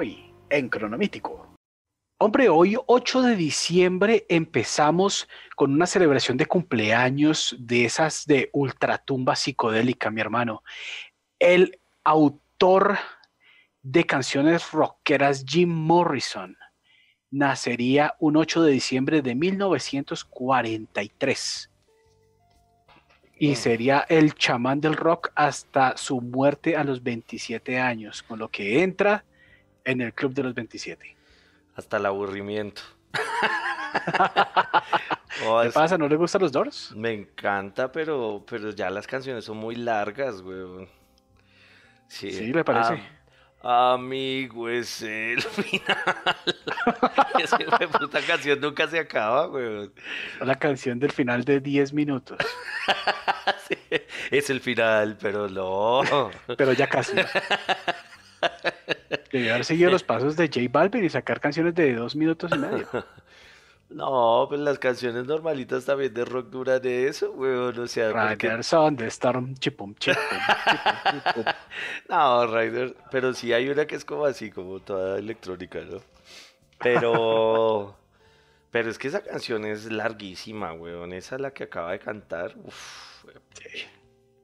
hoy en Cronomítico. Hombre, hoy 8 de diciembre empezamos con una celebración de cumpleaños de esas de ultratumba psicodélica, mi hermano. El autor de canciones rockeras Jim Morrison nacería un 8 de diciembre de 1943 y sería el chamán del rock hasta su muerte a los 27 años, con lo que entra en el club de los 27. Hasta el aburrimiento. ¿Qué pasa? ¿No le gustan los Doors? Me encanta, pero, pero ya las canciones son muy largas, güey. Sí, sí me parece. amigo, es el final. Esa puta canción nunca se acaba, güey. La canción del final de 10 minutos. es el final, pero no. pero ya casi. Debió haber seguido los pasos de J Balvin y sacar canciones de dos minutos y medio. No, pues las canciones normalitas también de rock duran de eso, weón. O sea, Riderson de Storm, chipum, chipum, No, Rider, pero sí hay una que es como así, como toda electrónica, ¿no? Pero. pero es que esa canción es larguísima, weón. Esa es la que acaba de cantar. Uf, sí.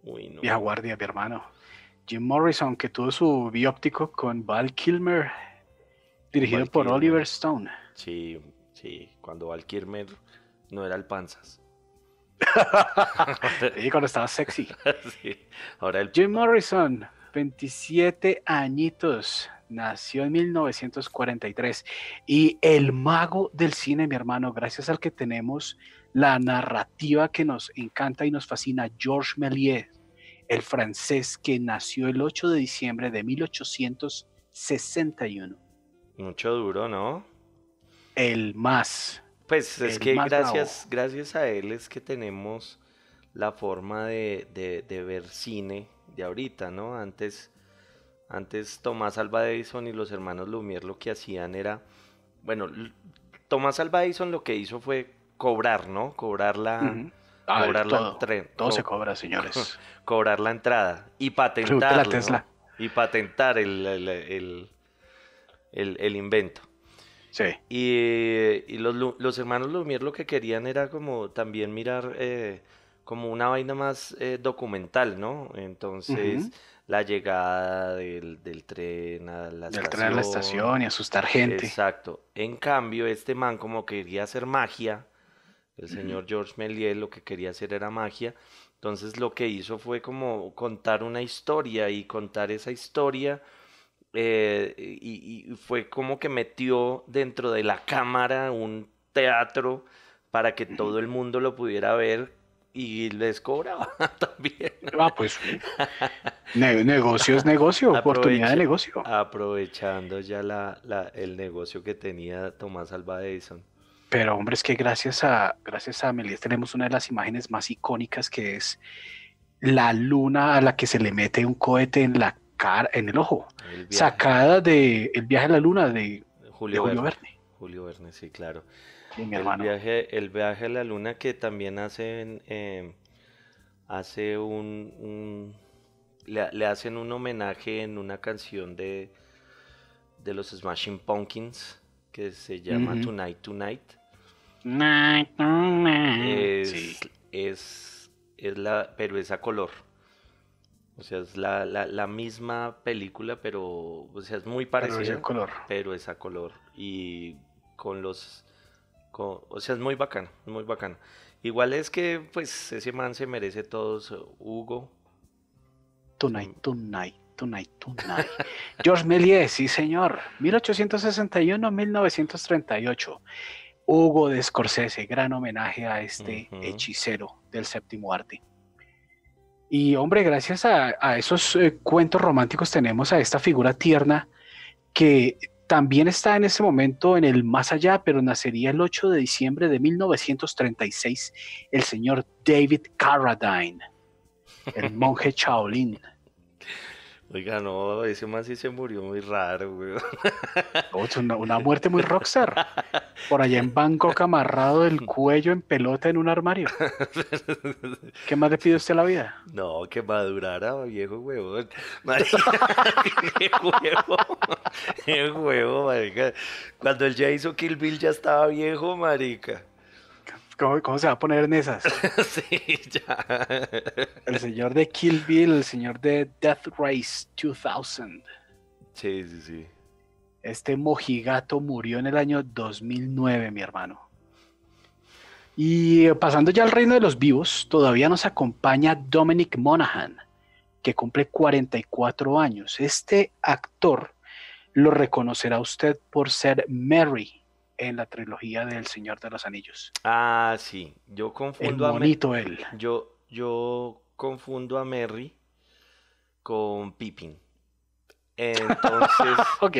Uy, no. Vieja guardia, mi hermano. Jim Morrison, que tuvo su bióptico con Val Kilmer, dirigido por Oliver Stone. Sí, sí, cuando Val Kilmer no era el panzas. y cuando estaba sexy. Ahora el... Jim Morrison, 27 añitos, nació en 1943 y el mago del cine, mi hermano, gracias al que tenemos la narrativa que nos encanta y nos fascina, Georges Méliès el francés que nació el 8 de diciembre de 1861. Mucho duro, ¿no? El más. Pues es que gracias, gracias a él es que tenemos la forma de, ver cine de ahorita, ¿no? Antes, antes Tomás Alva Edison y los hermanos Lumière lo que hacían era, bueno, Tomás Alva Edison lo que hizo fue cobrar, ¿no? Cobrar la, cobrar todo, la todo se cobra, señores. cobrar la entrada y patentar. Y patentar el, el, el, invento. Sí. Y, los, los, hermanos Lumière lo que querían era como también mirar eh, como una vaina más eh, documental, ¿no? Entonces, la llegada del, del, tren a la del tren a la estación y asustar gente. Exacto. En cambio, este man como quería hacer magia, el señor George Méliès lo que quería hacer era magia. Entonces lo que hizo fue como contar una historia y contar esa historia eh, y, fue como que metió dentro de la cámara un teatro para que todo el mundo lo pudiera ver y les cobraba también. Ah, pues negocio es negocio, oportunidad de negocio. Aprovechando ya la, el negocio que tenía Tomás Alva Edison. Pero hombre, es que gracias a, gracias a Melies tenemos una de las imágenes más icónicas que es la luna a la que se le mete un cohete en la cara, en el ojo, sacada de El viaje a la luna de Julio, Verne. Julio Verne, sí, claro. el, Viaje, el viaje a la luna que también hacen, eh, hace un, le, hacen un homenaje en una canción de, de los Smashing Pumpkins que se llama Tonight Tonight. Night, Es, es, es, la, pero es a color. O sea, es la, la, misma película, pero, o sea, es muy parecida. Pero es a color. Pero es a color. Y con los, o sea, es muy bacano, muy bacano. Igual es que, pues, ese man se merece todos, Hugo. Tonight, tonight. Tonight, Tonight. George Méliès, sí señor, 1861-1938. Hugo de Scorsese, gran homenaje a este hechicero del séptimo arte. Y hombre, gracias a, esos eh, cuentos románticos tenemos a esta figura tierna que también está en ese momento en el más allá, pero nacería el 8 de diciembre de 1936 el señor David Carradine, el monje Shaolin. Oiga, no, ese man sí se murió muy raro, güey. Una, una muerte muy rockstar. Por allá en Bangkok amarrado el cuello en pelota en un armario. ¿Qué más le pide usted a la vida? No, que madurara, viejo huevón. Marica, qué huevo. Qué huevo, marica. Cuando él ya hizo Kill Bill ya estaba viejo, marica. ¿Cómo, cómo se va a poner en esas? Sí, ya. El señor de Kill Bill, el señor de Death Race 2000. Sí, sí, sí. Este mojigato murió en el año 2009, mi hermano. Y pasando ya al reino de los vivos, todavía nos acompaña Dominic Monaghan, que cumple 44 años. Este actor lo reconocerá usted por ser Mary en la trilogía del Señor de los Anillos. Ah, sí. Yo El confundo a Me- bonito él. Yo, yo confundo a Merry con Pippin. Entonces, Ok.